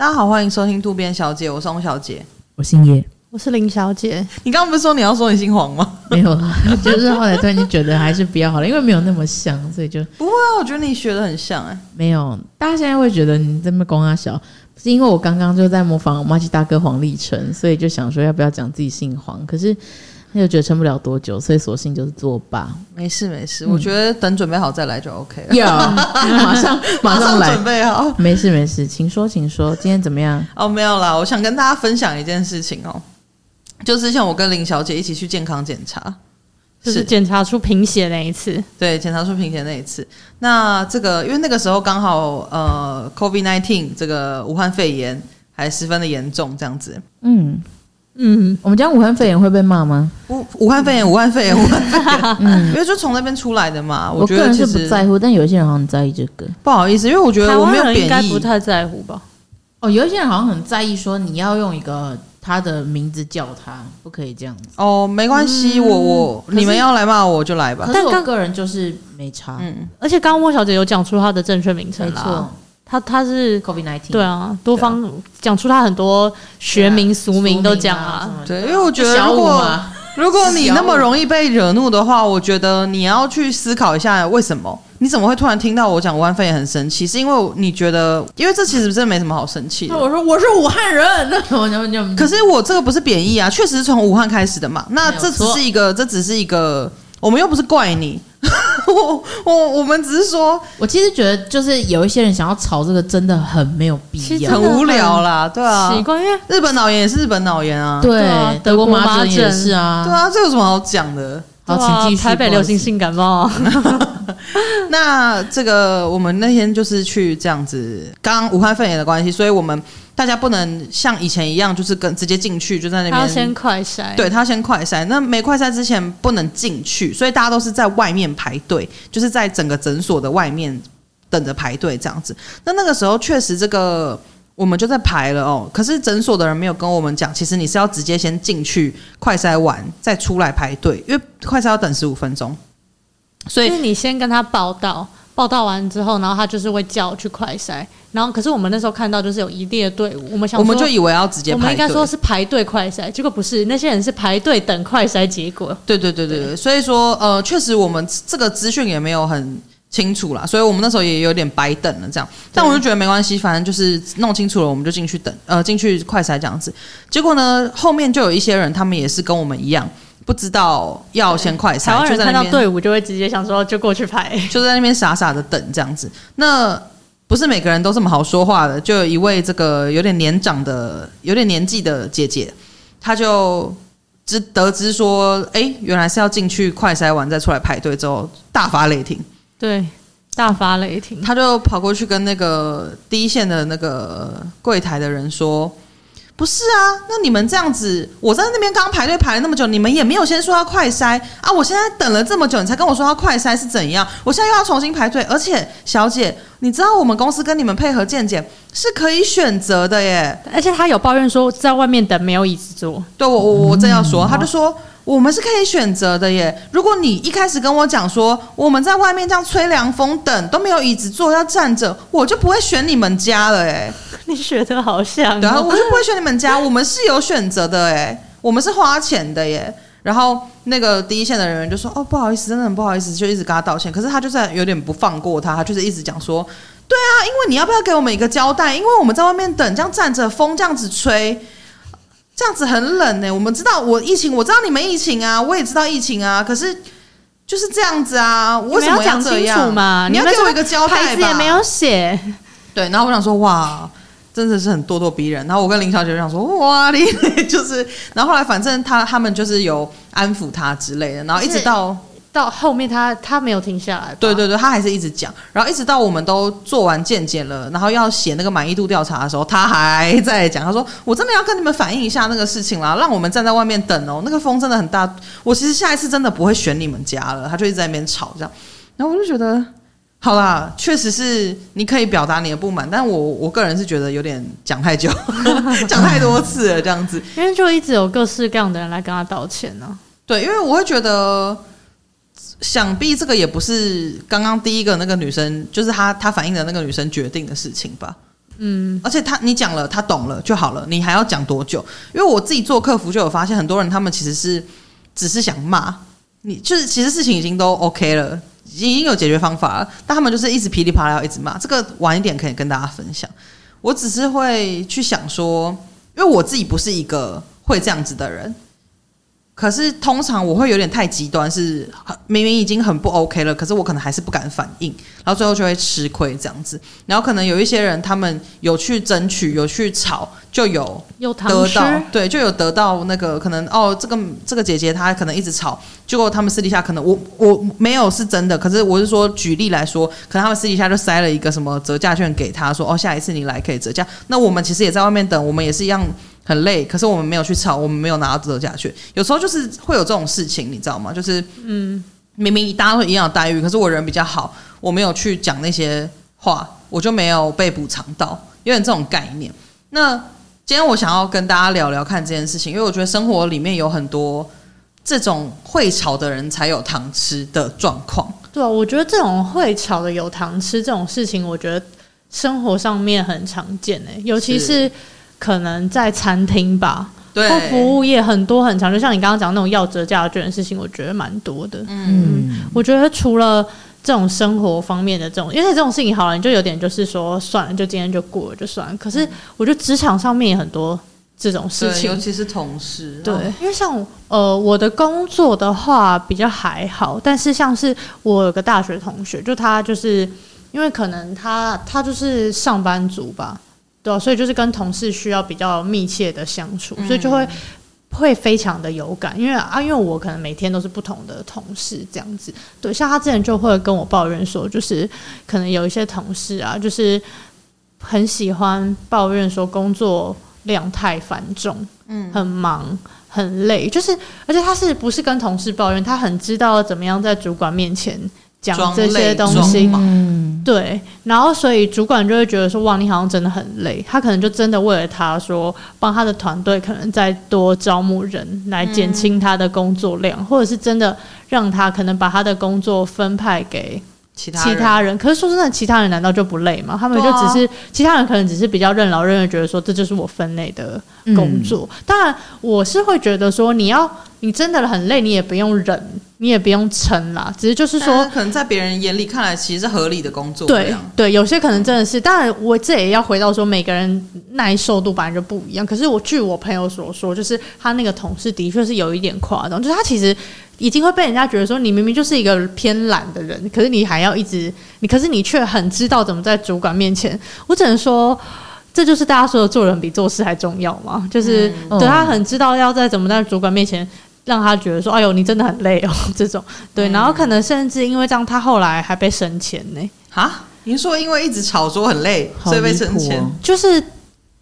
大家好，欢迎收听渡边小姐，我是翁小姐，我姓叶，我是林小姐。你刚刚不是说你要说你姓黄吗？没有，就是后来突然间觉得还是比较好了，因为没有那么像，所以就不会啊。我觉得你学的很像哎、欸，没有，大家现在会觉得你这么光啊小，是因为我刚刚就在模仿马吉大哥黄立成，所以就想说要不要讲自己姓黄，可是。他就觉得撑不了多久，所以索性就是作罢。没事没事，嗯、我觉得等准备好再来就 OK 了。有，马上马上来，准备好。没事没事，请说请说，今天怎么样？哦，没有啦，我想跟大家分享一件事情哦，就之前我跟林小姐一起去健康检查，就是检查出贫血那一次。对，检查出贫血那一次。那这个因为那个时候刚好呃，COVID nineteen 这个武汉肺炎还十分的严重，这样子。嗯。嗯，我们讲武汉肺炎会被骂吗？武武汉肺炎，武汉肺炎，武汉肺炎。嗯，因为就从那边出来的嘛。我觉得其实是不在乎，但有一些人好像很在意这个。不好意思，因为我觉得我没有贬义，应该不太在乎吧。哦，有一些人好像很在意，说你要用一个他的名字叫他，不可以这样子。哦，没关系，我我你们要来骂我就来吧。但我个人就是没差。嗯，而且刚刚莫小姐有讲出他的正确名称啦。他他是 COVID-19，对啊，多方讲出他很多学名俗名都讲啊。对，因为我觉得如果 如果你那么容易被惹怒的话，我觉得你要去思考一下为什么？你怎么会突然听到我讲武汉肺炎很生气？是因为你觉得，因为这其实真的没什么好生气的。我说我是武汉人，那 我就可是我这个不是贬义啊，确实是从武汉开始的嘛。那这只是一个，这只是一个，我们又不是怪你。我我我们只是说，我其实觉得就是有一些人想要吵这个，真的很没有必要，很无聊啦，对啊。奇怪，因为日本脑炎也是日本脑炎啊，对，德国麻疹也是啊，对啊，这有什么好讲的？好，请继续。台北流行性感冒。那这个我们那天就是去这样子，刚武汉肺炎的关系，所以我们。大家不能像以前一样，就是跟直接进去就在那边。他先快筛，对，他先快筛。那没快筛之前不能进去，所以大家都是在外面排队，就是在整个诊所的外面等着排队这样子。那那个时候确实这个我们就在排了哦，可是诊所的人没有跟我们讲，其实你是要直接先进去快筛完再出来排队，因为快筛要等十五分钟，所以你先跟他报到。报到完之后，然后他就是会叫去快筛，然后可是我们那时候看到就是有一列队伍，我们想我们就以为要直接排队，我们应该说是排队快筛，结果不是，那些人是排队等快筛结果。对对对，对所以说呃，确实我们这个资讯也没有很清楚啦，所以我们那时候也有点白等了这样，但我就觉得没关系，反正就是弄清楚了，我们就进去等，呃，进去快筛这样子。结果呢，后面就有一些人，他们也是跟我们一样。不知道要先快筛，就在看到队伍就会直接想说就过去排，就在那边傻傻的等这样子。那不是每个人都这么好说话的，就有一位这个有点年长的、有点年纪的姐姐，她就知得知说，哎，原来是要进去快筛完再出来排队，之后大发雷霆。对，大发雷霆，他就跑过去跟那个第一线的那个柜台的人说。不是啊，那你们这样子，我在那边刚排队排了那么久，你们也没有先说要快筛啊！我现在等了这么久，你才跟我说要快筛是怎样？我现在又要重新排队，而且小姐，你知道我们公司跟你们配合健检是可以选择的耶，而且他有抱怨说在外面等没有椅子坐。对，我我我正要说，他就说我们是可以选择的耶。如果你一开始跟我讲说我们在外面这样吹凉风等都没有椅子坐要站着，我就不会选你们家了耶。你学的好像、哦，对啊，我就不会选你们家。我们是有选择的，哎，我们是花钱的耶。然后那个第一线的人员就说：“哦，不好意思，真的很不好意思，就一直跟他道歉。”可是他就是有点不放过他，他就是一直讲说：“对啊，因为你要不要给我们一个交代？因为我们在外面等，这样站着，风这样子吹，这样子很冷呢。我们知道我疫情，我知道你们疫情啊，我也知道疫情啊。可是就是这样子啊，我为什么要这样？你要讲清楚嘛，你要给我一个交代吧。牌子也没有写。对，然后我想说，哇。”真的是很咄咄逼人，然后我跟林小姐就想说，哇，你 就是，然后后来反正他他们就是有安抚他之类的，然后一直到到后面他他没有停下来，对对对，他还是一直讲，然后一直到我们都做完健检了，然后要写那个满意度调查的时候，他还在讲，他说我真的要跟你们反映一下那个事情啦，让我们站在外面等哦，那个风真的很大，我其实下一次真的不会选你们家了，他就一直在那边吵这样，然后我就觉得。好啦，确实是你可以表达你的不满，但我我个人是觉得有点讲太久，讲太多次了这样子，因为就一直有各式各样的人来跟他道歉呢、啊。对，因为我会觉得，想必这个也不是刚刚第一个那个女生，就是她她反映的那个女生决定的事情吧。嗯，而且她你讲了，她懂了就好了，你还要讲多久？因为我自己做客服就有发现，很多人他们其实是只是想骂你，就是其实事情已经都 OK 了，已经有解决方法了，但他们就是一直噼里啪啦一直骂。这个晚一点可以跟大家分享。我只是会去想说，因为我自己不是一个会这样子的人。可是通常我会有点太极端，是明明已经很不 OK 了，可是我可能还是不敢反应，然后最后就会吃亏这样子。然后可能有一些人，他们有去争取，有去吵，就有得到，对，就有得到那个可能哦，这个这个姐姐她可能一直吵，结果他们私底下可能我我没有是真的，可是我是说举例来说，可能他们私底下就塞了一个什么折价券给他，说哦，下一次你来可以折价。那我们其实也在外面等，我们也是一样。很累，可是我们没有去吵，我们没有拿到折价券。有时候就是会有这种事情，你知道吗？就是嗯，明明大家会一样的待遇，可是我人比较好，我没有去讲那些话，我就没有被补偿到，有点这种概念。那今天我想要跟大家聊聊看这件事情，因为我觉得生活里面有很多这种会吵的人才有糖吃的状况。对啊，我觉得这种会吵的有糖吃这种事情，我觉得生活上面很常见诶，尤其是。可能在餐厅吧，对，或服务业很多很长，就像你刚刚讲那种要折价券的事情，我觉得蛮多的。嗯，嗯，我觉得除了这种生活方面的这种，因为这种事情好了，你就有点就是说算了，就今天就过了就算了。可是我觉得职场上面也很多这种事情，尤其是同事。对，因为像呃我的工作的话比较还好，但是像是我有个大学同学，就他就是因为可能他他就是上班族吧。对啊，所以就是跟同事需要比较密切的相处，所以就会会非常的有感。因为啊，因为我可能每天都是不同的同事这样子。对，像他之前就会跟我抱怨说，就是可能有一些同事啊，就是很喜欢抱怨说工作量太繁重，嗯，很忙很累。就是而且他是不是跟同事抱怨，他很知道怎么样在主管面前。讲这些东西，嗯，对，然后所以主管就会觉得说，哇，你好像真的很累，他可能就真的为了他说，帮他的团队可能再多招募人来减轻他的工作量，嗯，或者是真的让他可能把他的工作分派给。其他，其他人，可是说真的，其他人难道就不累吗？他们就只是、啊、其他人，可能只是比较任劳任怨，觉得说这就是我分内的工作。嗯、当然，我是会觉得说，你要你真的很累，你也不用忍，你也不用撑啦。只是就是说，可能在别人眼里看来，其实是合理的工作。对对，有些可能真的是。当然，我这也要回到说，每个人耐受度本来就不一样。可是我据我朋友所说，就是他那个同事的确是有一点夸张，就是他其实。已经会被人家觉得说，你明明就是一个偏懒的人，可是你还要一直你，可是你却很知道怎么在主管面前。我只能说，这就是大家说的做人比做事还重要嘛。就是对他很知道要在怎么在主管面前让他觉得说，哎呦，你真的很累哦。这种对，然后可能甚至因为这样，他后来还被升迁呢。哈，您说因为一直吵说很累，所以被升迁，就是。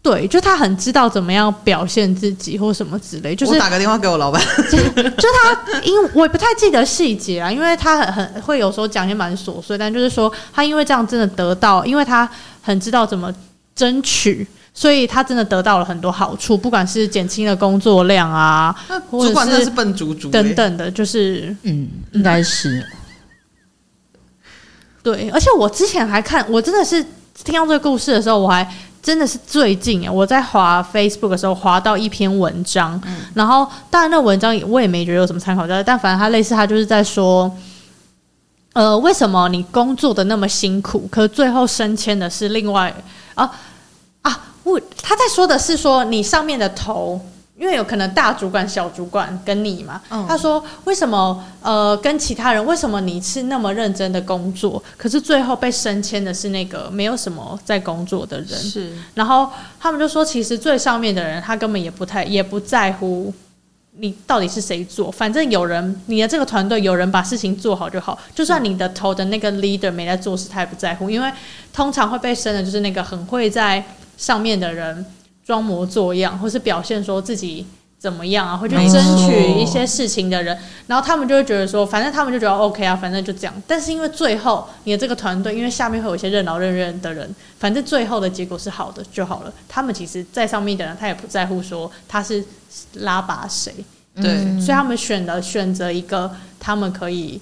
对，就他很知道怎么样表现自己或什么之类，就是我打个电话给我老板，就，他，因为我也不太记得细节啊，因为他很很会有时候讲一些蛮琐碎，但就是说他因为这样真的得到，因为他很知道怎么争取，所以他真的得到了很多好处，不管是减轻了工作量啊，主管那是笨猪猪等等的，就是嗯，应该是对，而且我之前还看，我真的是听到这个故事的时候，我还。真的是最近，我在滑 Facebook 的时候滑到一篇文章，嗯、然后当然那文章我也没觉得有什么参考价值，但反正他类似他就是在说，呃，为什么你工作的那么辛苦，可是最后升迁的是另外啊啊，我他在说的是说你上面的头。因为有可能大主管、小主管跟你嘛，嗯、他说为什么呃跟其他人为什么你是那么认真的工作，可是最后被升迁的是那个没有什么在工作的人。是，然后他们就说，其实最上面的人他根本也不太也不在乎你到底是谁做，反正有人你的这个团队有人把事情做好就好，就算你的头的那个 leader 没在做事，他也不在乎，因为通常会被升的就是那个很会在上面的人。装模作样，或是表现说自己怎么样啊，会去争取一些事情的人，然后他们就会觉得说，反正他们就觉得 OK 啊，反正就这样。但是因为最后你的这个团队，因为下面会有一些任劳任怨的人，反正最后的结果是好的就好了。他们其实，在上面的人，他也不在乎说他是拉拔谁，对，所以他们选的选择一个他们可以。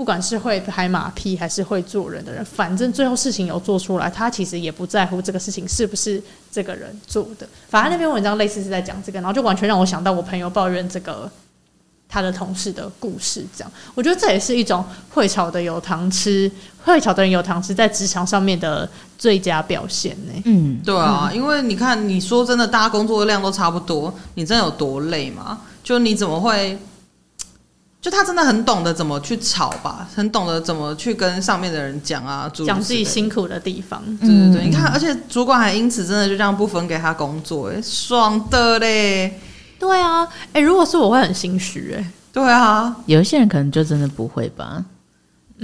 不管是会拍马屁还是会做人的人，反正最后事情有做出来，他其实也不在乎这个事情是不是这个人做的。反正那篇文章类似是在讲这个，然后就完全让我想到我朋友抱怨这个他的同事的故事。这样，我觉得这也是一种会炒的有糖吃，会炒的人有糖吃，在职场上面的最佳表现呢。嗯，对啊，嗯、因为你看，你说真的，大家工作的量都差不多，你真的有多累吗？就你怎么会？就他真的很懂得怎么去吵吧，很懂得怎么去跟上面的人讲啊，讲自己辛苦的地方。对对对，嗯、你看，而且主管还因此真的就这样不分给他工作，哎，爽的嘞。对啊，哎，如果是我会很心虚，哎，对啊，有一些人可能就真的不会吧。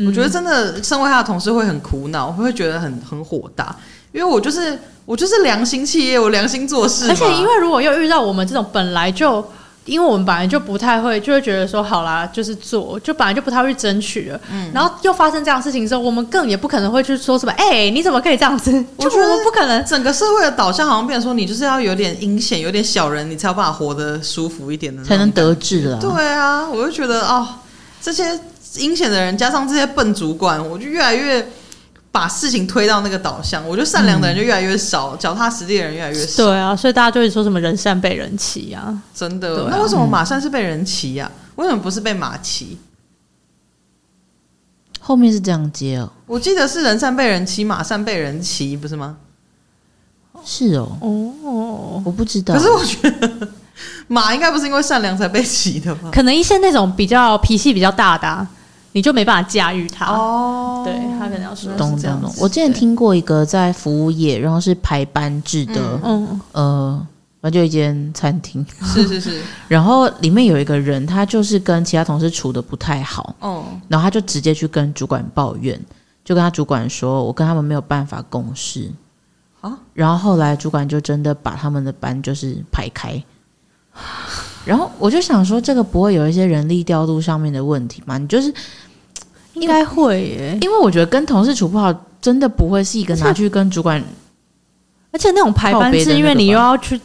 我觉得真的身为他的同事会很苦恼，会觉得很很火大，因为我就是我就是良心企业，我良心做事。而且因为如果又遇到我们这种本来就。因为我们本来就不太会，就会觉得说好啦，就是做，就本来就不太会争取了。嗯，然后又发生这样的事情之后，我们更也不可能会去说什么，哎、欸，你怎么可以这样子？就我们不可能。整个社会的导向好像变成说，你就是要有点阴险，有点小人，你才有办法活得舒服一点的，才能得志了。对啊，我就觉得哦，这些阴险的人加上这些笨主管，我就越来越。把事情推到那个导向，我觉得善良的人就越来越少，脚、嗯、踏实地的人越来越少。对啊，所以大家就会说什么人善被人欺啊，真的。啊、那为什么马善是被人骑呀、啊？嗯、为什么不是被马骑？后面是这样接哦。我记得是人善被人欺，马善被人骑，不是吗？是哦。哦，我不知道。可是我觉得马应该不是因为善良才被骑的吧？可能一些那种比较脾气比较大的、啊。你就没办法驾驭他哦，对他可能要说懂这样懂。我之前听过一个在服务业，然后是排班制的，嗯呃，反正就一间餐厅，是是是。然后里面有一个人，他就是跟其他同事处的不太好，哦，然后他就直接去跟主管抱怨，就跟他主管说：“我跟他们没有办法共事。”啊，然后后来主管就真的把他们的班就是排开。然后我就想说，这个不会有一些人力调度上面的问题吗？你就是。应该会耶，因为我觉得跟同事处不好，真的不会是一个拿去跟主管，而且那种排班是，因为你又要去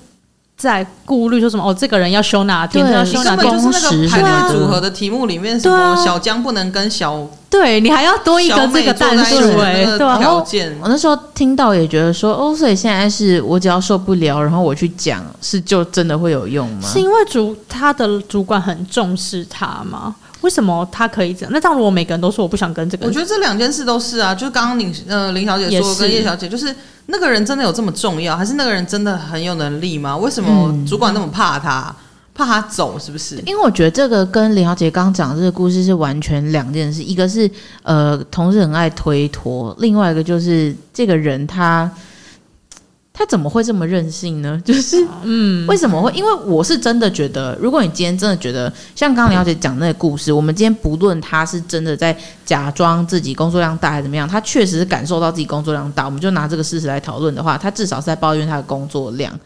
在顾虑说什么哦，这个人要休哪天，要休哪天，就是那个排列组合的题目里面，什么小江不能跟小，对你还要多一个这个但是哎，对，然后我那时候听到也觉得说，哦，所以现在是我只要受不了，然后我去讲，是就真的会有用吗？是因为主他的主管很重视他吗？为什么他可以这样？那这样如果每个人都说我不想跟这个，我觉得这两件事都是啊。就是刚刚林呃林小姐说跟叶小姐，就是那个人真的有这么重要，还是那个人真的很有能力吗？为什么主管那么怕他，嗯、怕他走？是不是？因为我觉得这个跟林小姐刚刚讲的这个故事是完全两件事。一个是呃同事很爱推脱，另外一个就是这个人他。他怎么会这么任性呢？就是，嗯，为什么会？因为我是真的觉得，如果你今天真的觉得，像刚刚了解讲那个故事，我们今天不论他是真的在假装自己工作量大还是怎么样，他确实是感受到自己工作量大，我们就拿这个事实来讨论的话，他至少是在抱怨他的工作量。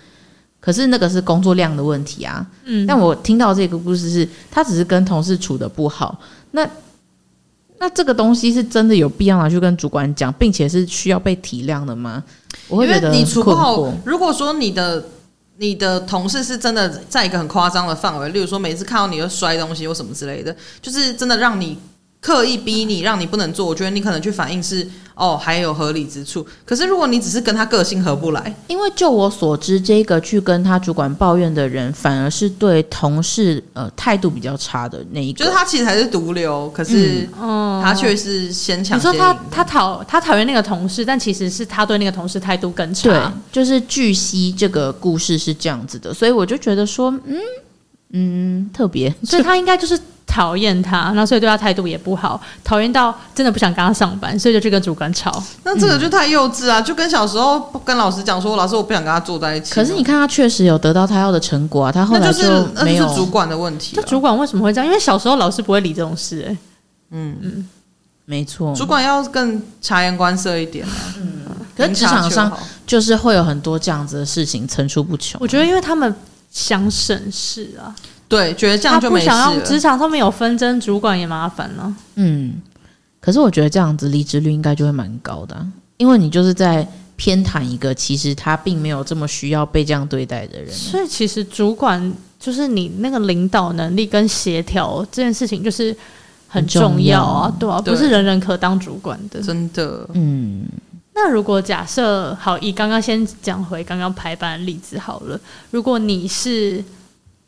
可是那个是工作量的问题啊。嗯，但我听到这个故事是，他只是跟同事处的不好。那那这个东西是真的有必要拿去跟主管讲，并且是需要被体谅的吗？我会觉得你处不好，如果说你的你的同事是真的在一个很夸张的范围，例如说每次看到你就摔东西或什么之类的，就是真的让你。刻意逼你，让你不能做，我觉得你可能去反应是哦，还有合理之处。可是如果你只是跟他个性合不来，因为就我所知，这个去跟他主管抱怨的人，反而是对同事呃态度比较差的那一个。就是他其实还是毒瘤，可是嗯，他却是先抢。你说他他讨他讨厌那个同事，但其实是他对那个同事态度更差。对，就是据悉这个故事是这样子的，所以我就觉得说，嗯嗯，特别，所以他应该就是。讨厌他，然后所以对他态度也不好，讨厌到真的不想跟他上班，所以就去跟主管吵。那这个就太幼稚啊！就跟小时候跟老师讲说，老师我不想跟他坐在一起。可是你看他确实有得到他要的成果啊，他后来就没有。那是主管的问题。那主管为什么会这样？因为小时候老师不会理这种事，欸。哎，嗯嗯，没错，主管要更察言观色一点啊。嗯，可是职场上就是会有很多这样子的事情层出不穷。我觉得因为他们想省事啊。对，觉得这样就没事了。他不想要职场上面有纷争，主管也麻烦了。嗯，可是我觉得这样子离职率应该就会蛮高的啊，因为你就是在偏袒一个其实他并没有这么需要被这样对待的人。所以其实主管就是你那个领导能力跟协调这件事情，就是很重要啊，对啊，对不是人人可当主管的，真的。嗯，那如果假设好，以刚刚先讲回刚刚排班的例子好了，如果你是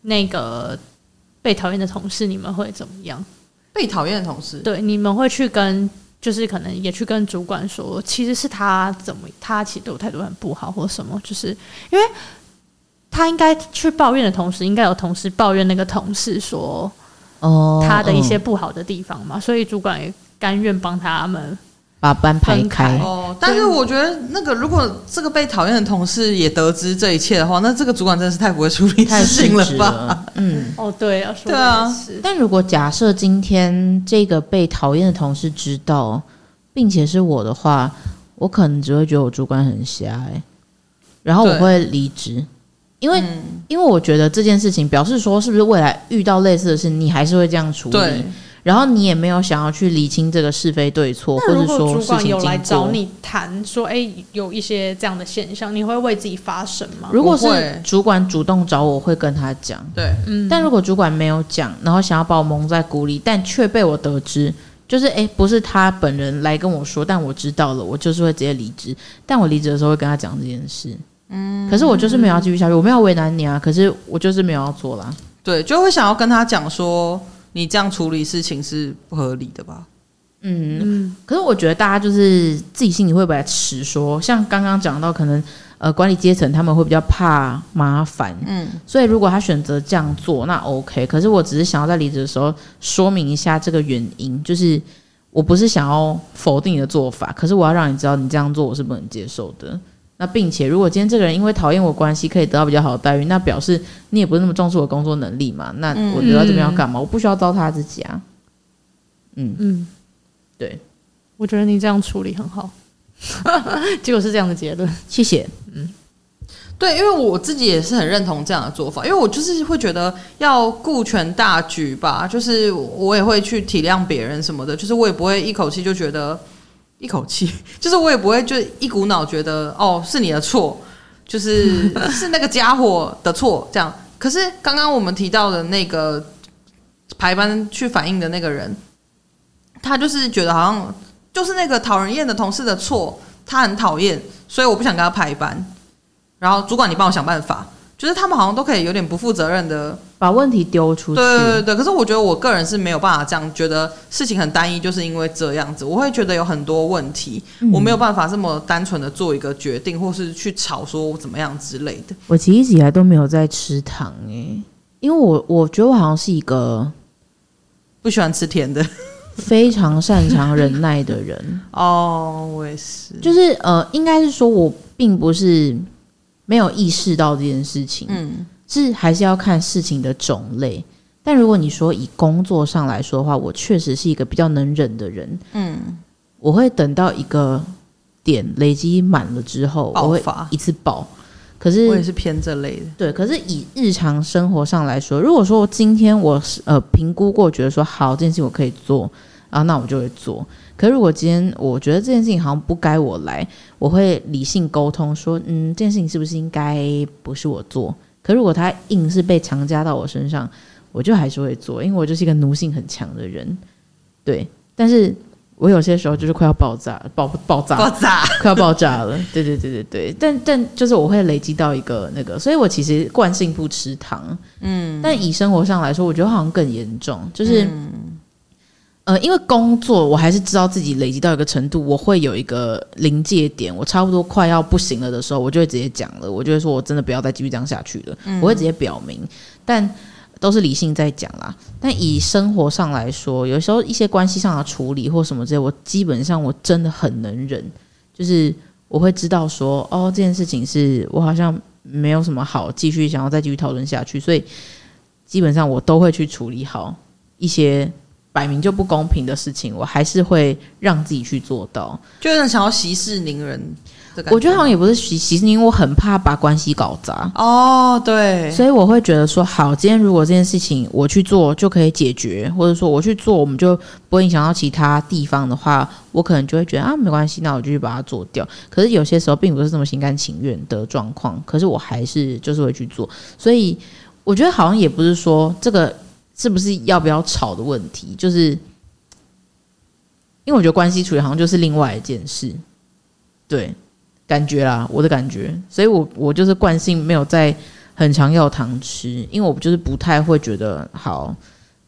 那个被讨厌的同事，你们会怎么样？被讨厌的同事，对，你们会去跟，就是可能也去跟主管说，其实是他怎么，他其实对我态度很不好，或什么，就是因为他应该去抱怨的同时，应该有同事抱怨那个同事说。哦，他的一些不好的地方嘛，所以主管也甘愿帮他们把班排开。哦，但是我觉得那个如果这个被讨厌的同事也得知这一切的话，那这个主管真的是太不会处理事情了吧？了嗯，哦，对要，说对啊。但如果假设今天这个被讨厌的同事知道，并且是我的话，我可能只会觉得我主管很瞎哎、欸，然后我会离职。因为，嗯、因为我觉得这件事情表示说，是不是未来遇到类似的事，你还是会这样处理？对。然后你也没有想要去理清这个是非对错，或者说主管有来找你谈说，哎，有一些这样的现象，你会为自己发声吗？如果是主管主动找我，我会跟他讲。对，嗯。但如果主管没有讲，然后想要把我蒙在鼓里，但却被我得知，就是哎，不是他本人来跟我说，但我知道了，我就是会直接离职。但我离职的时候会跟他讲这件事。嗯，可是我就是没有要继续下去，我没有为难你啊，可是我就是没有要做啦。对，就会想要跟他讲说，你这样处理事情是不合理的吧？嗯嗯。可是我觉得大家就是自己心里会不会持说，像刚刚讲到，可能呃管理阶层他们会比较怕麻烦，嗯，所以如果他选择这样做，那 OK。可是我只是想要在离职的时候说明一下这个原因，就是我不是想要否定你的做法，可是我要让你知道，你这样做我是不能接受的。那并且，如果今天这个人因为讨厌我关系可以得到比较好的待遇，那表示你也不是那么重视我工作能力嘛？那我留在这边要干嘛？嗯、我不需要糟蹋自己啊。嗯嗯，对，我觉得你这样处理很好。结果是这样的结论，谢谢。嗯，对，因为我自己也是很认同这样的做法，因为我就是会觉得要顾全大局吧，就是我也会去体谅别人什么的，就是我也不会一口气就觉得。一口气，就是我也不会就一股脑觉得哦，是你的错，就是 是那个家伙的错这样。可是刚刚我们提到的那个排班去反映的那个人，他就是觉得好像就是那个讨人厌的同事的错，他很讨厌，所以我不想跟他排班。然后主管，你帮我想办法。就是他们好像都可以有点不负责任的把问题丢出去。对对对，可是我觉得我个人是没有办法这样觉得事情很单一，就是因为这样子，我会觉得有很多问题，嗯、我没有办法这么单纯的做一个决定，或是去吵说我怎么样之类的。我其实一直以来都没有在吃糖诶、欸，因为我我觉得我好像是一个不喜欢吃甜的，非常擅长忍耐的人。哦，我也是，就是呃，应该是说我并不是。没有意识到这件事情，嗯，是还是要看事情的种类。但如果你说以工作上来说的话，我确实是一个比较能忍的人，嗯，我会等到一个点累积满了之后，我会一次爆。可是我也是偏这类的，对。可是以日常生活上来说，如果说今天我是呃评估过，觉得说好这件事情我可以做，然后那我就会做。可如果今天我觉得这件事情好像不该我来，我会理性沟通说，嗯，这件事情是不是应该不是我做？可如果他硬是被强加到我身上，我就还是会做，因为我就是一个奴性很强的人。对，但是我有些时候就是快要爆炸，爆爆炸，爆炸，快要爆炸了。对对对对对，但但就是我会累积到一个那个，所以我其实惯性不吃糖，嗯，但以生活上来说，我觉得好像更严重，就是。嗯呃，因为工作，我还是知道自己累积到一个程度，我会有一个临界点，我差不多快要不行了的时候，我就会直接讲了，我就会说我真的不要再继续这样下去了，嗯、我会直接表明，但都是理性在讲啦。但以生活上来说，有时候一些关系上的处理或什么之类，我基本上我真的很能忍，就是我会知道说，哦，这件事情是我好像没有什么好继续想要再继续讨论下去，所以基本上我都会去处理好一些。摆明就不公平的事情，我还是会让自己去做到，就有点想要息事宁人的感觉。我觉得好像也不是息息事宁，我很怕把关系搞砸。哦，对，所以我会觉得说，好，今天如果这件事情我去做就可以解决，或者说我去做，我们就不会影响到其他地方的话，我可能就会觉得啊，没关系，那我就去把它做掉。可是有些时候并不是这么心甘情愿的状况，可是我还是就是会去做。所以我觉得好像也不是说这个。是不是要不要吵的问题？就是因为我觉得关系处理好像就是另外一件事，对，感觉啦，我的感觉，所以我我就是惯性没有在很常要糖吃，因为我就是不太会觉得好，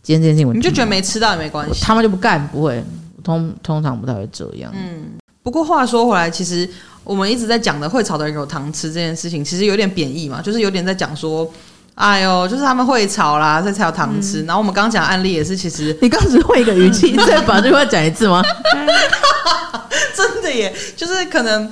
今天这件事情我你就觉得没吃到也没关系，他们就不干，不会，通通常不太会这样。嗯，不过话说回来，其实我们一直在讲的会吵的人有糖吃这件事情，其实有点贬义嘛，就是有点在讲说。哎呦，就是他们会吵啦，所以才有糖吃。嗯、然后我们刚刚讲案例也是，其实你刚只换一个语气，再把这句话讲一次吗？真的耶，就是可能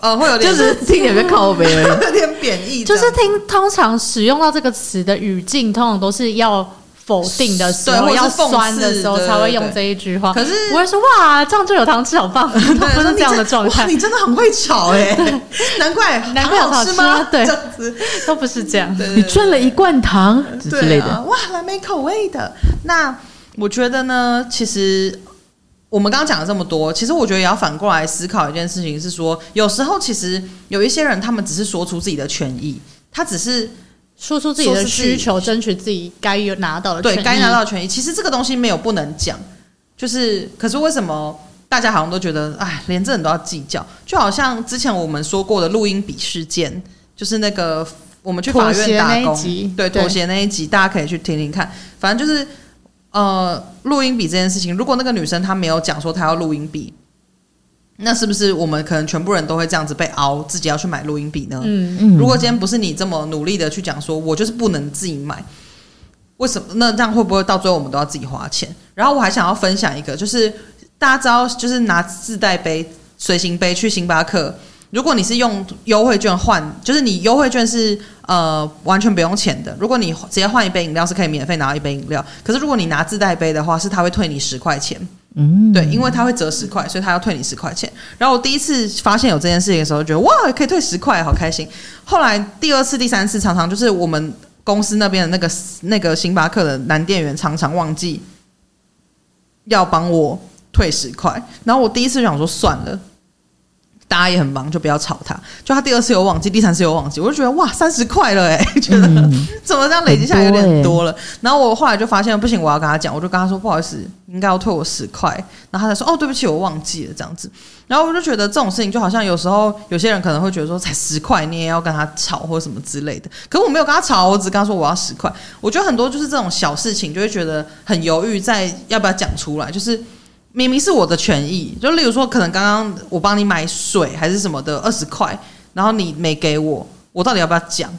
呃会有点，就是听有点靠北，有点贬义，就是听通常使用到这个词的语境，通常都是要。否定的时候，要酸的时候才会用这一句话。可是我会说哇，这样就有糖吃，好棒！都 不是这样的状态。你真的很会炒哎，难怪难怪好吃吗？对，这样子都不是这样。你赚了一罐糖之类的，哇，蓝莓口味的。那我觉得呢，其实我们刚刚讲了这么多，其实我觉得也要反过来思考一件事情，是说有时候其实有一些人，他们只是说出自己的权益，他只是。说出自己的需求，争取自己该有拿到的权益。对，该拿到的权益。其实这个东西没有不能讲，就是可是为什么大家好像都觉得，哎，连这人都要计较？就好像之前我们说过的录音笔事件，就是那个我们去法院打工，对，妥协那一集，大家可以去听听看。反正就是呃，录音笔这件事情，如果那个女生她没有讲说她要录音笔。那是不是我们可能全部人都会这样子被熬，自己要去买录音笔呢？嗯嗯。如果今天不是你这么努力的去讲说，我就是不能自己买，为什么？那这样会不会到最后我们都要自己花钱？然后我还想要分享一个，就是大家知道，就是拿自带杯、随行杯去星巴克，如果你是用优惠券换，就是你优惠券是呃完全不用钱的。如果你直接换一杯饮料，是可以免费拿到一杯饮料。可是如果你拿自带杯的话，是他会退你十块钱。嗯，对，因为他会折十块，所以他要退你十块钱。然后我第一次发现有这件事情的时候，觉得哇，可以退十块，好开心。后来第二次、第三次，常常就是我们公司那边的那个那个星巴克的男店员，常常忘记要帮我退十块。然后我第一次想说算了。大家也很忙，就不要吵他。就他第二次有忘记，第三次有忘记，我就觉得哇，三十块了哎，觉得、嗯、怎么这样累积下来有点多了。然后我后来就发现不行，我要跟他讲，我就跟他说不好意思，应该要退我十块。然后他才说哦，对不起，我忘记了这样子。然后我就觉得这种事情就好像有时候有些人可能会觉得说才十块，你也要跟他吵或什么之类的。可是我没有跟他吵，我只跟他说我要十块。我觉得很多就是这种小事情，就会觉得很犹豫，在要不要讲出来，就是。明明是我的权益，就例如说，可能刚刚我帮你买水还是什么的二十块，然后你没给我，我到底要不要讲？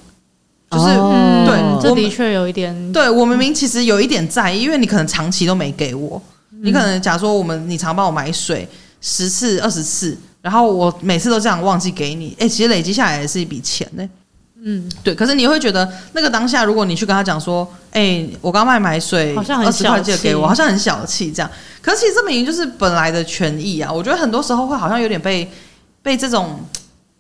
就是、哦、对，这的确有一点。对，我明明其实有一点在意，因为你可能长期都没给我，嗯、你可能假如说我们你常帮我买水十次二十次，然后我每次都这样忘记给你，哎，其实累积下来也是一笔钱呢。嗯，对。可是你会觉得那个当下，如果你去跟他讲说，哎，我刚卖买水，好像二十块借给我，好像很小气这样。可是其实这明明就是本来的权益啊！我觉得很多时候会好像有点被被这种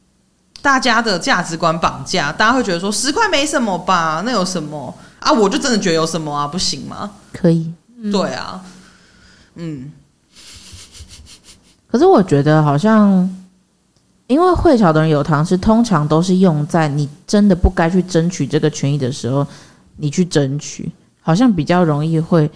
大家的价值观绑架，大家会觉得说十块没什么吧？那有什么啊？我就真的觉得有什么啊？不行吗？可以，对啊，嗯。可是我觉得好像，因为会吵的人有糖吃，通常都是用在你真的不该去争取这个权益的时候，你去争取，好像比较容易会。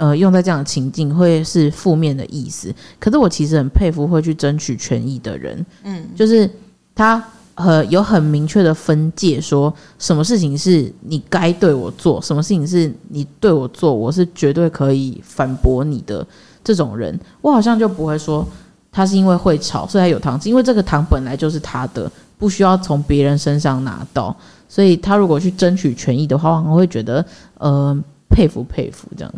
呃，用在这样的情境会是负面的意思。可是我其实很佩服会去争取权益的人，嗯，就是他呃有很明确的分界，说什么事情是你该对我做，什么事情是你对我做，我是绝对可以反驳你的这种人。我好像就不会说他是因为会吵，所以他有糖吃，因为这个糖本来就是他的，不需要从别人身上拿到。所以他如果去争取权益的话，我会觉得呃佩服佩服这样。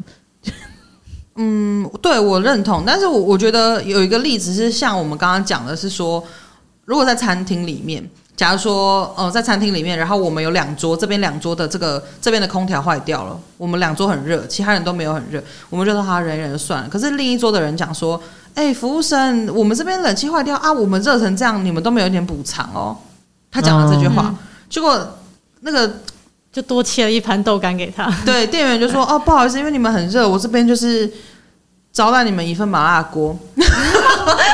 嗯，对，我认同，但是我我觉得有一个例子是像我们刚刚讲的，是说，如果在餐厅里面，假如说，呃，在餐厅里面，然后我们有两桌，这边两桌的这个这边的空调坏掉了，我们两桌很热，其他人都没有很热，我们就说他忍忍就算了。可是另一桌的人讲说，哎，服务生，我们这边冷气坏掉啊，我们热成这样，你们都没有一点补偿哦。他讲了这句话，嗯、结果那个。就多切了一盘豆干给他。对，店员就说：“ 哦，不好意思，因为你们很热，我这边就是招待你们一份麻辣锅。”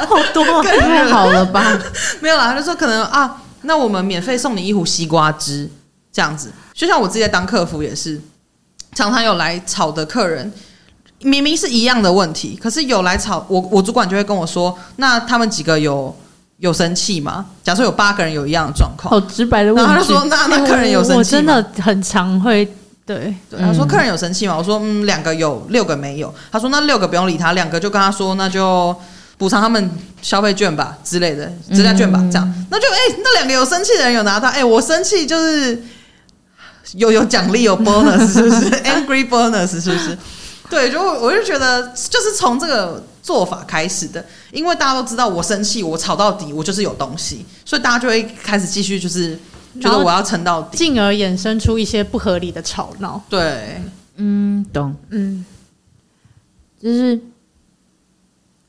好多，太好了吧？没有啦，他就说可能啊，那我们免费送你一壶西瓜汁，这样子。就像我自己在当客服也是，常常有来吵的客人，明明是一样的问题，可是有来吵我，我主管就会跟我说，那他们几个有有生气吗？假设有八个人有一样的状况，好直白的问题。然后他说，那那客人有生气吗？我真的很常会对，对，他说客人有生气吗？我说嗯，两个有，六个没有。他说那六个不用理他，两个就跟他说，那就补偿他们消费券吧之类的，折价券吧，这样，那就哎、欸，那两个有生气的人有拿到，哎、欸，我生气就是有有奖励有 bonus 是不是？Angry bonus 是不是？对，就我就觉得，就是从这个做法开始的，因为大家都知道我生气，我吵到底，我就是有东西，所以大家就会开始继续，就是觉得我要撑到底，进而衍生出一些不合理的吵闹。对，嗯，懂，嗯，就是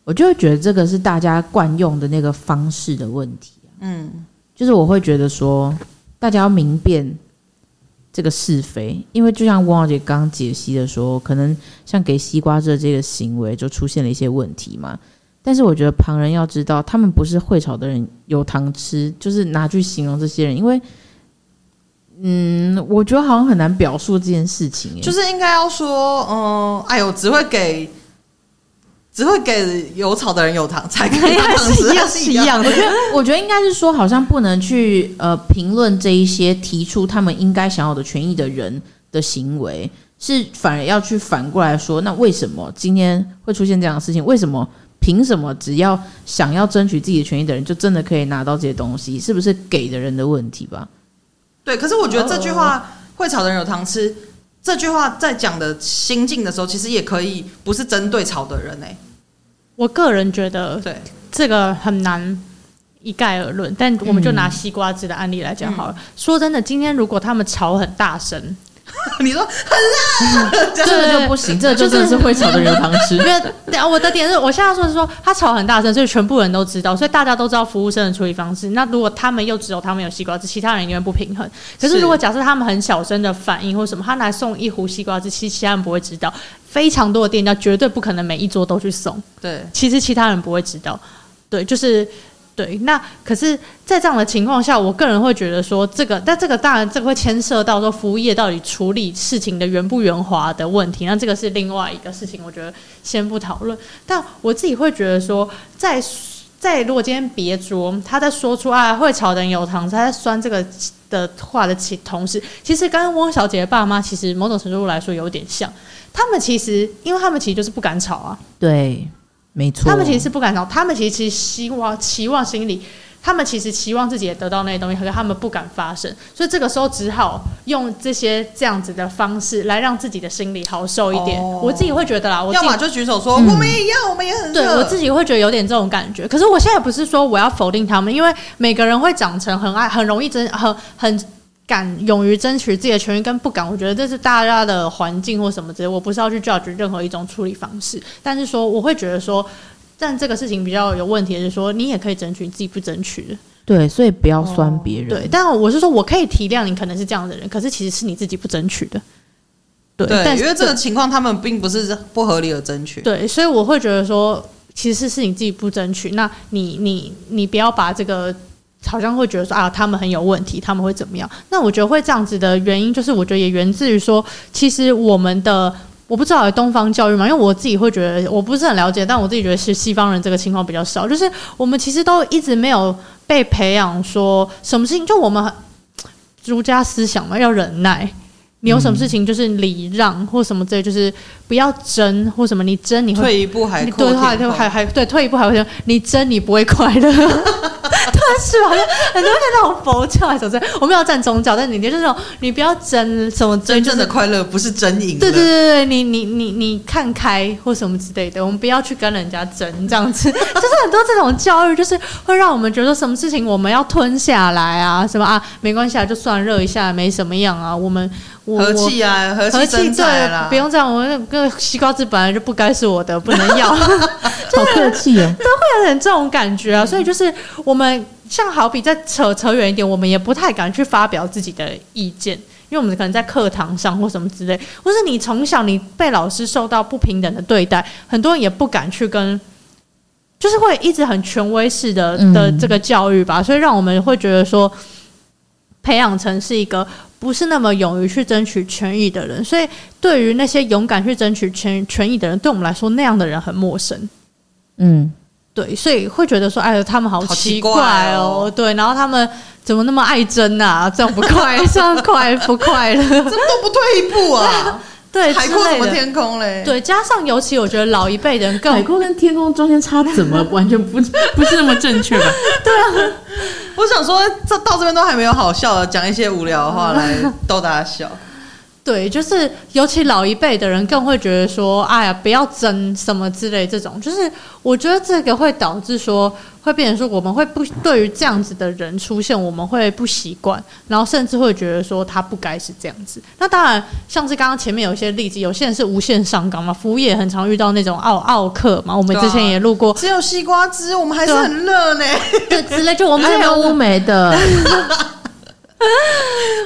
我就会觉得这个是大家惯用的那个方式的问题，嗯，就是我会觉得说，大家要明辨。这个是非，因为就像汪小姐刚解析的说，可能像给西瓜汁这个行为就出现了一些问题嘛。但是我觉得旁人要知道，他们不是会炒的人有糖吃，就是拿去形容这些人，因为，嗯，我觉得好像很难表述这件事情，就是应该要说，嗯，哎呦，只会给。只会给有草的人有糖，才可以 糖吃，是一样的。我觉得，我觉得应该是说，好像不能去呃评论这一些提出他们应该享有的权益的人的行为，是反而要去反过来说，那为什么今天会出现这样的事情？为什么凭什么只要想要争取自己的权益的人，就真的可以拿到这些东西？是不是给的人的问题吧？对，可是我觉得这句话“会吵的人有糖吃”这句话在讲的心境的时候，其实也可以不是针对吵的人哎、欸。我个人觉得，对这个很难一概而论。但我们就拿西瓜汁的案例来讲好了。说真的，今天如果他们吵很大声，你说很辣，这个就不行，这个就真的是会炒的人 有糖吃。因为我的点是我现在说的是说，他吵很大声，所以全部人都知道，所以大家都知道服务生的处理方式。那如果他们又只有他们有西瓜汁，其他人因为不平衡。可是如果假设他们很小声的反应或什么，他来送一壶西瓜汁，其实其他人不会知道。非常多的店家绝对不可能每一桌都去送，对，其实其他人不会知道，对，就是对。那可是，在这样的情况下，我个人会觉得说，这个，但这个当然这个会牵涉到说服务业到底处理事情的圆不圆滑的问题，那这个是另外一个事情，我觉得先不讨论。但我自己会觉得说，在在如果今天别桌他在说出啊会吵的人有糖，他在酸这个的话的其同时，其实跟汪小姐的爸妈其实某种程度来说有点像。他们其实，因为他们其实就是不敢吵啊。对，没错。他们其实是不敢找，他们其实其实希望期望心理，他们其实期望自己也得到那些东西，可是他们不敢发声，所以这个时候只好用这些这样子的方式来让自己的心里好受一点。哦、我自己会觉得啦，我要么就举手说、嗯、我们也要，我们也很。对，我自己会觉得有点这种感觉。可是我现在不是说我要否定他们，因为每个人会长成很爱、很容易真、很很。敢勇于争取自己的权益跟不敢，我觉得这是大家的环境或什么之类。我不是要去 judge 任何一种处理方式，但是说我会觉得说，但这个事情比较有问题的是说，你也可以争取，你自己不争取的。对，所以不要酸别人。哦。对，但我是说我可以体谅你可能是这样的人，可是其实是你自己不争取的。对，对但是因为这个情况他们并不是不合理的争取。对，所以我会觉得说，其实是你自己不争取，那你你你不要把这个。好像会觉得说啊，他们很有问题，他们会怎么样？那我觉得会这样子的原因，就是我觉得也源自于说，其实我们的我不知道东方教育嘛，因为我自己会觉得我不是很了解，但我自己觉得是西方人这个情况比较少，就是我们其实都一直没有被培养说什么事情，就我们儒家思想嘛，要忍耐。你有什么事情就是礼让或什么之类，就是不要争或什么。你争你会退一步海阔天空，对，还还对，退一步还会说。你争你不会快乐，对，是好像？很多人那种佛教还是什么，我们要站宗教，但你就是那种你不要争什么。真正的快乐不是争赢。对对对对，你你你你看开或什么之类的，我们不要去跟人家争这样子。就是很多这种教育，就是会让我们觉得什么事情我们要吞下来啊，什么啊，没关系啊，就算热一下，没什么样啊，我们。和气啊，和气对，不用这样。我那个西瓜汁本来就不该是我的，不能要。好客气哦，都会有点这种感觉啊。所以就是我们像好比再扯扯远一点，我们也不太敢去发表自己的意见，因为我们可能在课堂上或什么之类，或是你从小你被老师受到不平等的对待，很多人也不敢去跟，就是会一直很权威式的的这个教育吧。所以让我们会觉得说。培养成是一个不是那么勇于去争取权益的人，所以对于那些勇敢去争取权权益的人，对我们来说，那样的人很陌生。嗯，对，所以会觉得说，哎呦，他们好奇怪哦，怪哦对，然后他们怎么那么爱争啊？这样不快，这样快不快乐？怎么都不退一步啊？对，海阔什么天空嘞？对，加上尤其我觉得老一辈人更，海阔跟天空中间差怎么 完全不不是那么正确吧？对啊，我想说，这到这边都还没有好笑的，讲一些无聊的话来逗大家笑。对，就是尤其老一辈的人更会觉得说，哎呀，不要争什么之类这种，就是我觉得这个会导致说，会变成说我们会不对于这样子的人出现，我们会不习惯，然后甚至会觉得说他不该是这样子。那当然，像是刚刚前面有一些例子，有些人是无限上岗嘛，服务业很常遇到那种奥奥客嘛，我们之前也录过，只有西瓜汁，我们还是很热呢，对，之类就我们还有乌梅的。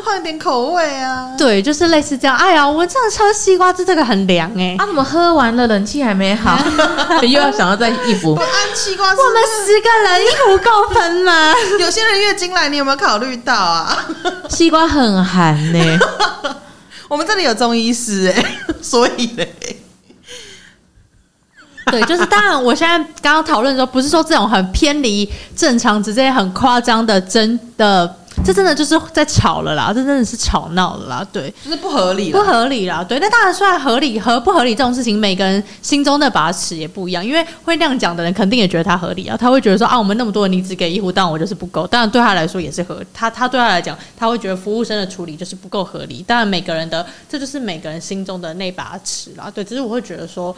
换点口味啊！对，就是类似这样。哎呀，我这样喝西瓜汁，这个很凉哎、欸。啊，怎么喝完了，冷气还没好，又要想要再一壶？不安西瓜汁，我们十个人一壶够分吗？有些人月经来，你有没有考虑到啊？西瓜很寒呢、欸。我们这里有中医师哎、欸，所以嘞，对，就是当然，我现在刚刚讨论的时候，不是说这种很偏离正常、直接很夸张的真的。这真的就是在吵了啦，这真的是吵闹了啦，对，就是不合理，不合理啦，对。那当然，虽然合理和不合理这种事情，每个人心中的把尺也不一样。因为会那样讲的人，肯定也觉得他合理啊，他会觉得说啊，我们那么多人，你只给一壶，当然我就是不够。当然对他来说也是合，他他对他来讲，他会觉得服务生的处理就是不够合理。当然每个人的，这就是每个人心中的那把尺啦，对。只是我会觉得说，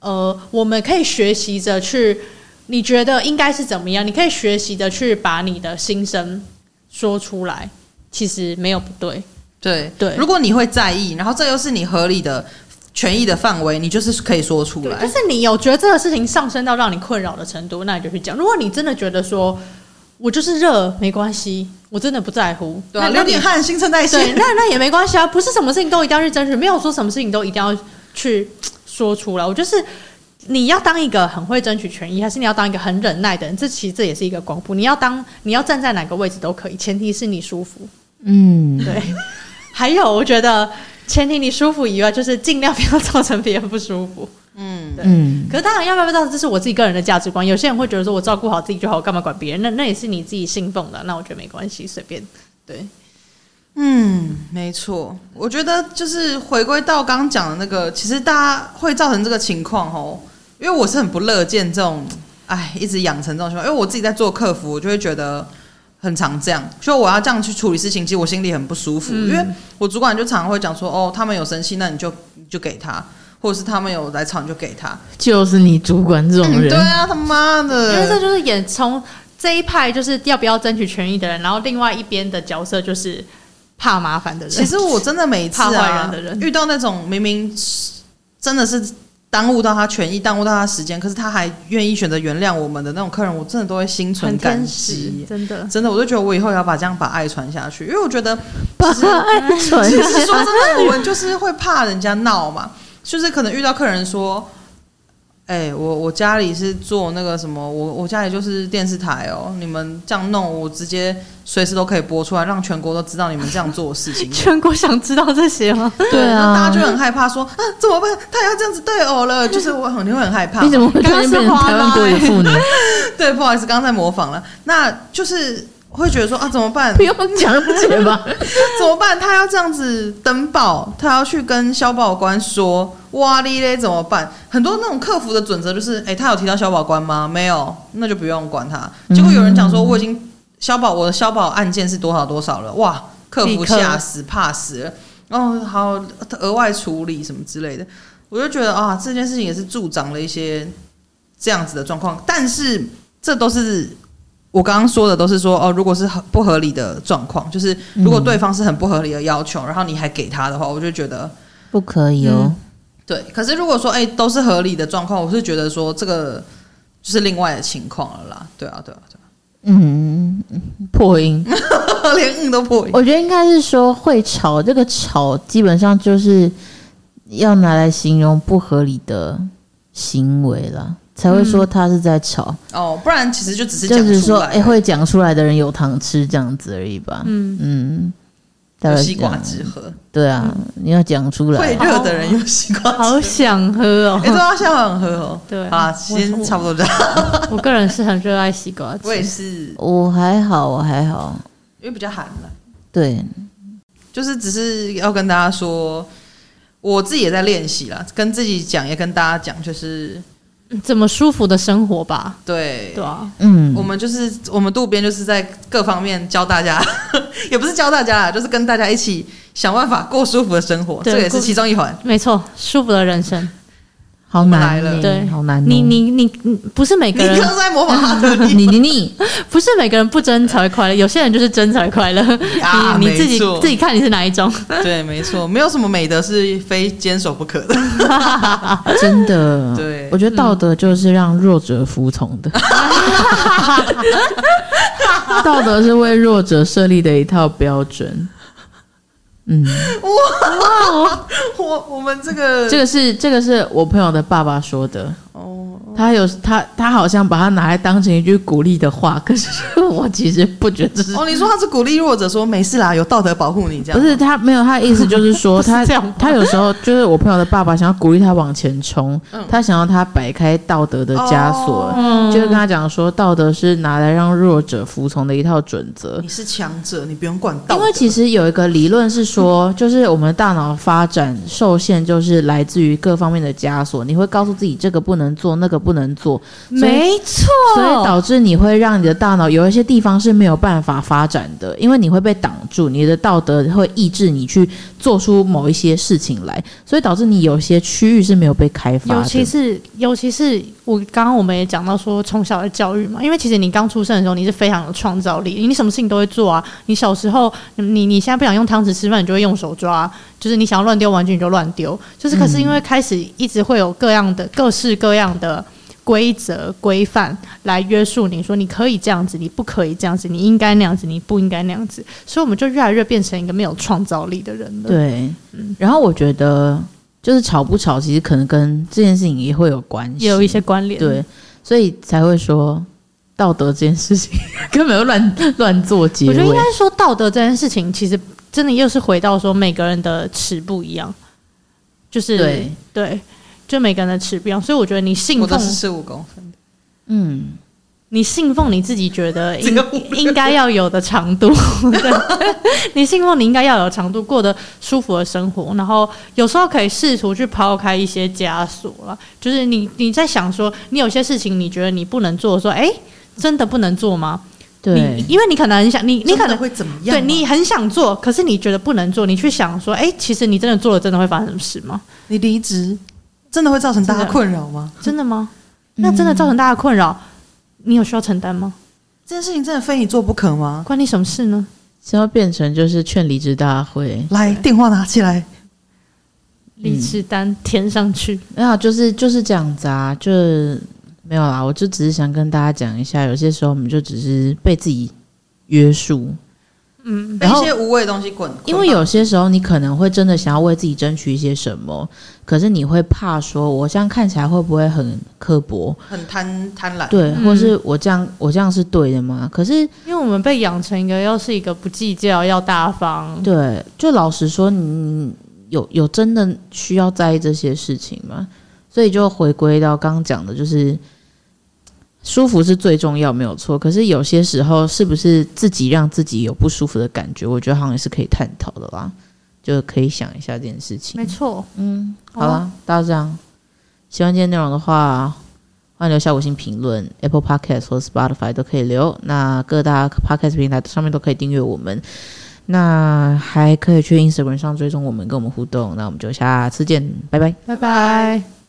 呃，我们可以学习着去，你觉得应该是怎么样？你可以学习着去把你的心声。说出来其实没有不对，对对。如果你会在意，然后这又是你合理的权益的范围，你就是可以说出来。但是你有觉得这个事情上升到让你困扰的程度，那你就去讲。如果你真的觉得说我就是热没关系，我真的不在乎，对啊，流点汗新陈代谢，对，那那也没关系啊。不是什么事情都一定要去争取，没有说什么事情都一定要去说出来。我就是。你要当一个很会争取权益，还是你要当一个很忍耐的人？这其实这也是一个光谱。你要当，你要站在哪个位置都可以，前提是你舒服。嗯，对。还有，我觉得前提你舒服以外，就是尽量不要造成别人不舒服。嗯，对。嗯。可是当然，要不要造成，这是我自己个人的价值观。有些人会觉得说，我照顾好自己就好，我干嘛管别人？那那也是你自己信奉的。那我觉得没关系，随便。对。嗯，没错。我觉得就是回归到刚刚讲的那个，其实大家会造成这个情况哦。因为我是很不乐见这种，哎，一直养成这种情况。因为我自己在做客服，我就会觉得很常这样。所以我要这样去处理事情，其实我心里很不舒服。嗯、因为我主管就常常会讲说，哦，他们有生气，那你就你就给他，或者是他们有来吵，你就给他。就是你主管这种人，嗯、对啊，他妈的！因为这就是演从这一派就是要不要争取权益的人，然后另外一边的角色就是怕麻烦的人。其实我真的每次啊，怕坏人的人遇到那种明明真的是。耽误到他权益，耽误到他时间，可是他还愿意选择原谅我们的那种客人，我真的都会心存感激。真的，真的，我就觉得我以后要把这样把爱传下去，因为我觉得把爱传。其实说真的，我们就是会怕人家闹嘛，就是可能遇到客人说。哎、欸，我我家里是做那个什么，我我家里就是电视台哦。你们这样弄，我直接随时都可以播出来，让全国都知道你们这样做的事情。全国想知道这些吗？对啊，大家就很害怕说，说啊怎么办？他要这样子对偶了，就是我肯定会很害怕。你怎么会突然变成台湾国语妇女？对，不好意思，刚才模仿了。那就是。会觉得说啊，怎么办？不用讲解吧？怎么办？他要这样子登报，他要去跟消保官说，哇哩嘞，怎么办？很多那种客服的准则就是，哎，他有提到消保官吗？没有，那就不用管他。结果有人讲说，我已经消保，我的消保案件是多少多少了，哇，客服吓死怕死了，哦，好，额外处理什么之类的，我就觉得啊，这件事情也是助长了一些这样子的状况，但是这都是。我刚刚说的都是说哦，如果是很不合理的状况，就是如果对方是很不合理的要求，嗯、然后你还给他的话，我就觉得不可以哦、嗯。对，可是如果说哎都是合理的状况，我是觉得说这个就是另外的情况了啦。对啊，对啊，对啊。嗯，破音，连嗯都破音。我觉得应该是说会吵，这个吵基本上就是要拿来形容不合理的行为了。才会说他是在吵、嗯、哦，不然其实就只是就是说，哎、欸，会讲出来的人有糖吃这样子而已吧。嗯嗯，有西瓜汁喝，对啊，你要讲出来会。热的人有西瓜。好想喝哦哎、。欸，对啊，现在好想喝哦。对啊，先差不多这样。我个人是很热爱西瓜汁，我也是，我还好，我还好。因为比较寒了，对，就是只是要跟大家说，我自己也在练习啦，跟自己讲，也跟大家讲，就是怎么舒服的生活吧？对对啊，嗯我，们就是我们渡边就是在各方面教大家，也不是教大家啦，就是跟大家一起想办法过舒服的生活，这个也是其中一环。没错，舒服的人生。好难来了欸对，好难哦。你你你你不是每个人你刚，刚在模仿哈特利你你你，不是每个人不争才会快乐，有些人就是争才快乐。啊你你自己自己看你是哪一种。对，没错，没有什么美德是非坚守不可的。真的，对我觉得道德就是让弱者服从的，道德是为弱者设立的一套标准。嗯，我我们这个这个是这个是我朋友的爸爸说的。哦，他有他他好像把它拿来当成一句鼓励的话，可是我其实不觉得这是。哦，你说他是鼓励弱者说没事啦，有道德保护你这样，不是他没有，他的意思就是说 是他这样他有时候就是我朋友的爸爸想要鼓励他往前冲，嗯他想要他摆开道德的枷锁，哦就是跟他讲说道德是拿来让弱者服从的一套准则你。是强者，你不用管道德。因为其实有一个理论是说，就是我们大脑发展受限，就是来自于各方面的枷锁。你会告诉自己这个不能做，那个不能做，没错，所以导致你会让你的大脑有一些地方是没有办法发展的，因为你会被挡住，你的道德会抑制你去做出某一些事情来，所以导致你有些区域是没有被开发的。尤其是尤其是我刚刚我们也讲到说从小的教育嘛，因为其实你刚出生的时候你是非常有创造力，你什么事情都会做啊。你小时候你你现在不想用汤匙吃饭，你就会用手抓，就是你想要乱丢玩具你就乱丢，就是可是因为开始一直会有各样的各式各样的。规则规范来约束你，说你可以这样子，你不可以这样子，你应该那样子，你不应该那样子，所以我们就越来越变成一个没有创造力的人了。对，嗯然后我觉得就是吵不吵，其实可能跟这件事情也会有关系，也有一些关联。对，所以才会说道德这件事情 根本就乱乱做结尾。我觉得应该说道德这件事情，其实真的又是回到说每个人的尺不一样，就是对对，就每个人的尺不一样，所以我觉得你信奉的是十五公分的，嗯，你信奉你自己觉得应应该要有的长度，对，你信奉你应该要有长度，过得舒服的生活，然后有时候可以试图去抛开一些枷锁了，就是你你在想说，你有些事情你觉得你不能做，说哎，真的不能做吗？对你，因为你可能很想你，你可能会怎么样？对你很想做，可是你觉得不能做，你去想说，哎、其实你真的做了，真的会发生什么事吗？你离职真的会造成大家困扰吗？真的吗？那真的造成大家困扰，你有需要承担吗？这件事情真的非你做不可吗？关你什么事呢？是要变成就是劝离职大会。来，电话拿起来。离职单填上去，没有，就是就是这样子啊，就没有啦。我就只是想跟大家讲一下，有些时候我们就只是被自己约束，嗯，被一然后些无谓的东西滚，因为有些时候你可能会真的想要为自己争取一些什么，可是你会怕说，我这样看起来会不会很刻薄？很贪贪婪。对，嗯或是我这样我这样是对的吗？可是因为我们被养成一个要是一个不计较、要大方，对，就老实说，你有有真的需要在意这些事情吗？所以就回归到刚刚讲的，就是舒服是最重要，没有错。可是有些时候，是不是自己让自己有不舒服的感觉？我觉得好像也是可以探讨的啦，就可以想一下这件事情没。错。嗯，好好了，大家这样喜欢今天内容的话，欢迎留下五星评论，Apple Podcast 或 Spotify 都可以留。那各大 Podcast 平台上面都可以订阅我们。那还可以去 Instagram 上追踪我们，跟我们互动。那我们就下次见，拜拜。拜拜。